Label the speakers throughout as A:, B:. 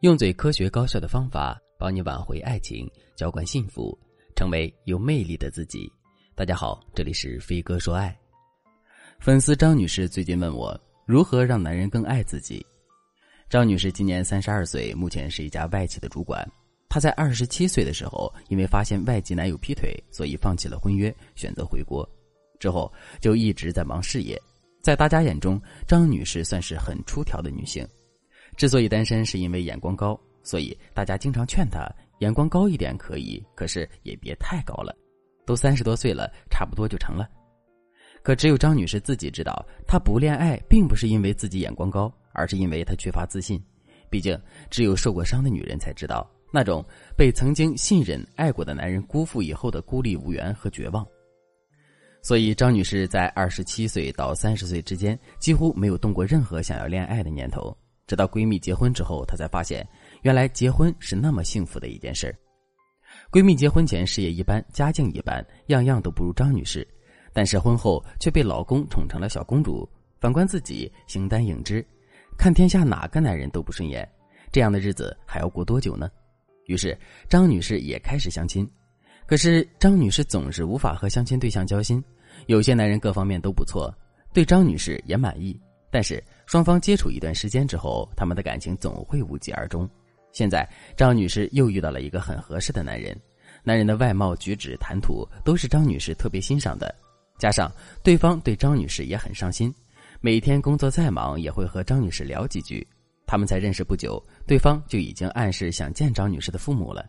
A: 用最科学高效的方法帮你挽回爱情，浇灌幸福，成为有魅力的自己。大家好，这里是飞哥说爱。粉丝张女士最近问我如何让男人更爱自己。张女士今年三十二岁，目前是一家外企的主管。她在二十七岁的时候，因为发现外籍男友劈腿，所以放弃了婚约，选择回国。之后就一直在忙事业。在大家眼中，张女士算是很出挑的女性。之所以单身，是因为眼光高，所以大家经常劝她眼光高一点可以，可是也别太高了。都三十多岁了，差不多就成了。可只有张女士自己知道，她不恋爱并不是因为自己眼光高，而是因为她缺乏自信。毕竟，只有受过伤的女人才知道那种被曾经信任、爱过的男人辜负以后的孤立无援和绝望。所以，张女士在二十七岁到三十岁之间，几乎没有动过任何想要恋爱的念头。直到闺蜜结婚之后，她才发现，原来结婚是那么幸福的一件事闺蜜结婚前事业一般，家境一般，样样都不如张女士，但是婚后却被老公宠成了小公主。反观自己，形单影只，看天下哪个男人都不顺眼，这样的日子还要过多久呢？于是张女士也开始相亲，可是张女士总是无法和相亲对象交心。有些男人各方面都不错，对张女士也满意。但是双方接触一段时间之后，他们的感情总会无疾而终。现在张女士又遇到了一个很合适的男人，男人的外貌、举止、谈吐都是张女士特别欣赏的，加上对方对张女士也很上心，每天工作再忙也会和张女士聊几句。他们才认识不久，对方就已经暗示想见张女士的父母了。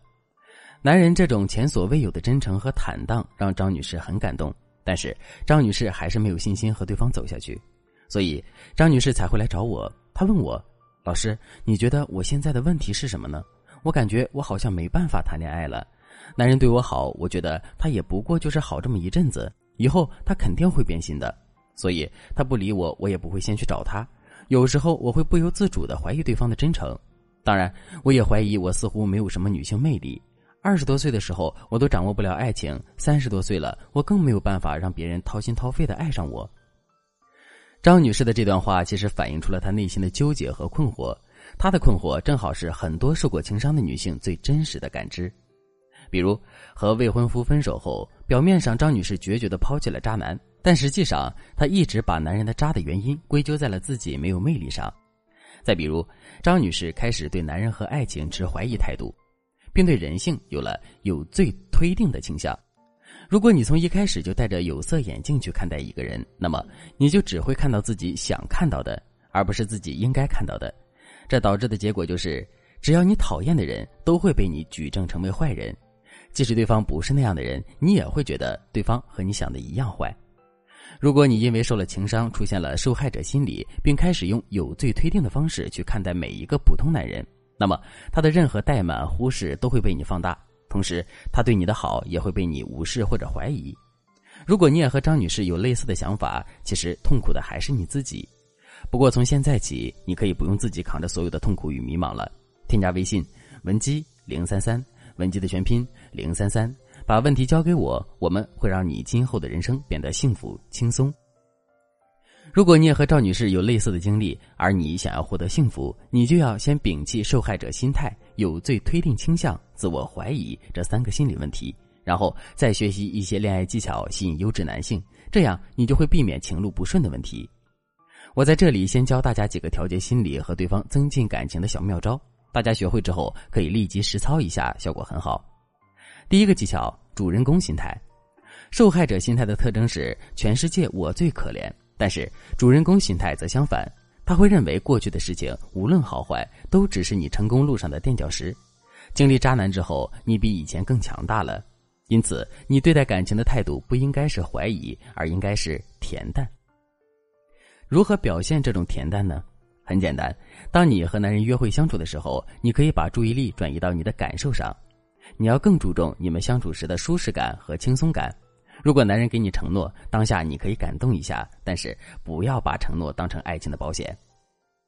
A: 男人这种前所未有的真诚和坦荡让张女士很感动，但是张女士还是没有信心和对方走下去。所以，张女士才会来找我。她问我：“老师，你觉得我现在的问题是什么呢？我感觉我好像没办法谈恋爱了。男人对我好，我觉得他也不过就是好这么一阵子，以后他肯定会变心的。所以，他不理我，我也不会先去找他。有时候，我会不由自主的怀疑对方的真诚。当然，我也怀疑我似乎没有什么女性魅力。二十多岁的时候，我都掌握不了爱情；三十多岁了，我更没有办法让别人掏心掏肺的爱上我。”张女士的这段话其实反映出了她内心的纠结和困惑，她的困惑正好是很多受过情伤的女性最真实的感知。比如和未婚夫分手后，表面上张女士决绝的抛弃了渣男，但实际上她一直把男人的渣的原因归咎在了自己没有魅力上。再比如，张女士开始对男人和爱情持怀疑态度，并对人性有了有罪推定的倾向。如果你从一开始就戴着有色眼镜去看待一个人，那么你就只会看到自己想看到的，而不是自己应该看到的。这导致的结果就是，只要你讨厌的人，都会被你举证成为坏人。即使对方不是那样的人，你也会觉得对方和你想的一样坏。如果你因为受了情伤，出现了受害者心理，并开始用有罪推定的方式去看待每一个普通男人，那么他的任何怠慢、忽视都会被你放大。同时，他对你的好也会被你无视或者怀疑。如果你也和张女士有类似的想法，其实痛苦的还是你自己。不过从现在起，你可以不用自己扛着所有的痛苦与迷茫了。添加微信文姬零三三，文姬的全拼零三三，把问题交给我，我们会让你今后的人生变得幸福轻松。如果你也和赵女士有类似的经历，而你想要获得幸福，你就要先摒弃受害者心态、有罪推定倾向、自我怀疑这三个心理问题，然后再学习一些恋爱技巧，吸引优质男性，这样你就会避免情路不顺的问题。我在这里先教大家几个调节心理和对方增进感情的小妙招，大家学会之后可以立即实操一下，效果很好。第一个技巧：主人公心态。受害者心态的特征是全世界我最可怜。但是主人公心态则相反，他会认为过去的事情无论好坏，都只是你成功路上的垫脚石。经历渣男之后，你比以前更强大了，因此你对待感情的态度不应该是怀疑，而应该是恬淡。如何表现这种恬淡呢？很简单，当你和男人约会相处的时候，你可以把注意力转移到你的感受上，你要更注重你们相处时的舒适感和轻松感。如果男人给你承诺，当下你可以感动一下，但是不要把承诺当成爱情的保险。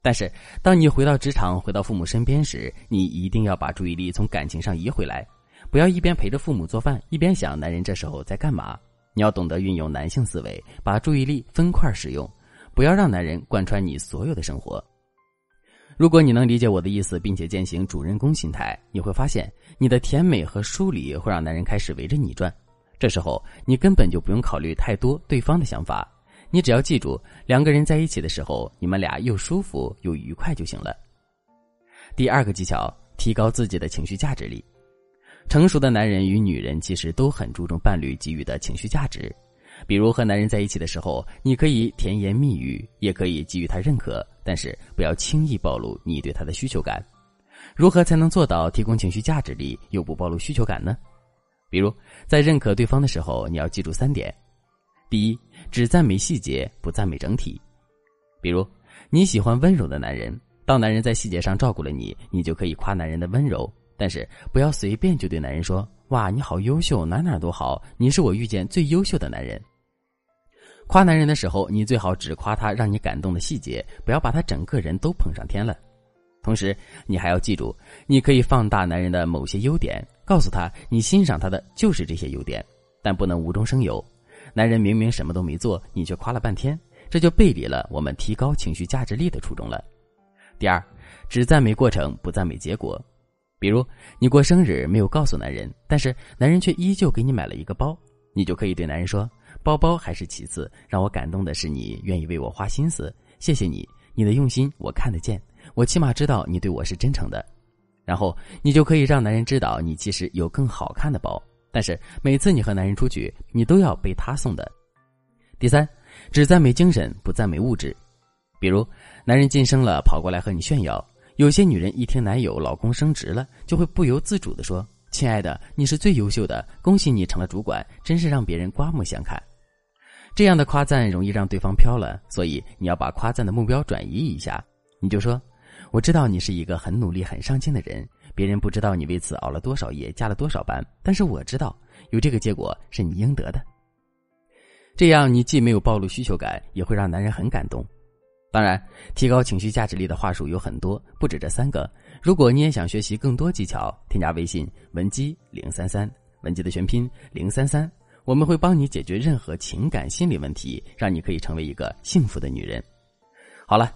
A: 但是，当你回到职场、回到父母身边时，你一定要把注意力从感情上移回来，不要一边陪着父母做饭，一边想男人这时候在干嘛。你要懂得运用男性思维，把注意力分块使用，不要让男人贯穿你所有的生活。如果你能理解我的意思，并且践行主人公心态，你会发现你的甜美和疏离会让男人开始围着你转。这时候，你根本就不用考虑太多对方的想法，你只要记住，两个人在一起的时候，你们俩又舒服又愉快就行了。第二个技巧，提高自己的情绪价值力。成熟的男人与女人其实都很注重伴侣给予的情绪价值。比如和男人在一起的时候，你可以甜言蜜语，也可以给予他认可，但是不要轻易暴露你对他的需求感。如何才能做到提供情绪价值力又不暴露需求感呢？比如在认可对方的时候，你要记住三点：第一，只赞美细节，不赞美整体。比如你喜欢温柔的男人，当男人在细节上照顾了你，你就可以夸男人的温柔，但是不要随便就对男人说：“哇，你好优秀，哪哪都好，你是我遇见最优秀的男人。”夸男人的时候，你最好只夸他让你感动的细节，不要把他整个人都捧上天了。同时，你还要记住，你可以放大男人的某些优点，告诉他你欣赏他的就是这些优点，但不能无中生有。男人明明什么都没做，你却夸了半天，这就背离了我们提高情绪价值力的初衷了。第二，只赞美过程，不赞美结果。比如你过生日没有告诉男人，但是男人却依旧给你买了一个包，你就可以对男人说。包包还是其次，让我感动的是你愿意为我花心思，谢谢你，你的用心我看得见，我起码知道你对我是真诚的。然后你就可以让男人知道你其实有更好看的包，但是每次你和男人出去，你都要被他送的。第三，只赞美精神，不赞美物质。比如男人晋升了，跑过来和你炫耀，有些女人一听男友老公升职了，就会不由自主的说：“亲爱的，你是最优秀的，恭喜你成了主管，真是让别人刮目相看。”这样的夸赞容易让对方飘了，所以你要把夸赞的目标转移一下。你就说：“我知道你是一个很努力、很上进的人，别人不知道你为此熬了多少夜、加了多少班，但是我知道，有这个结果是你应得的。”这样你既没有暴露需求感，也会让男人很感动。当然，提高情绪价值力的话术有很多，不止这三个。如果你也想学习更多技巧，添加微信文姬零三三，文姬的全拼零三三。我们会帮你解决任何情感心理问题，让你可以成为一个幸福的女人。好了，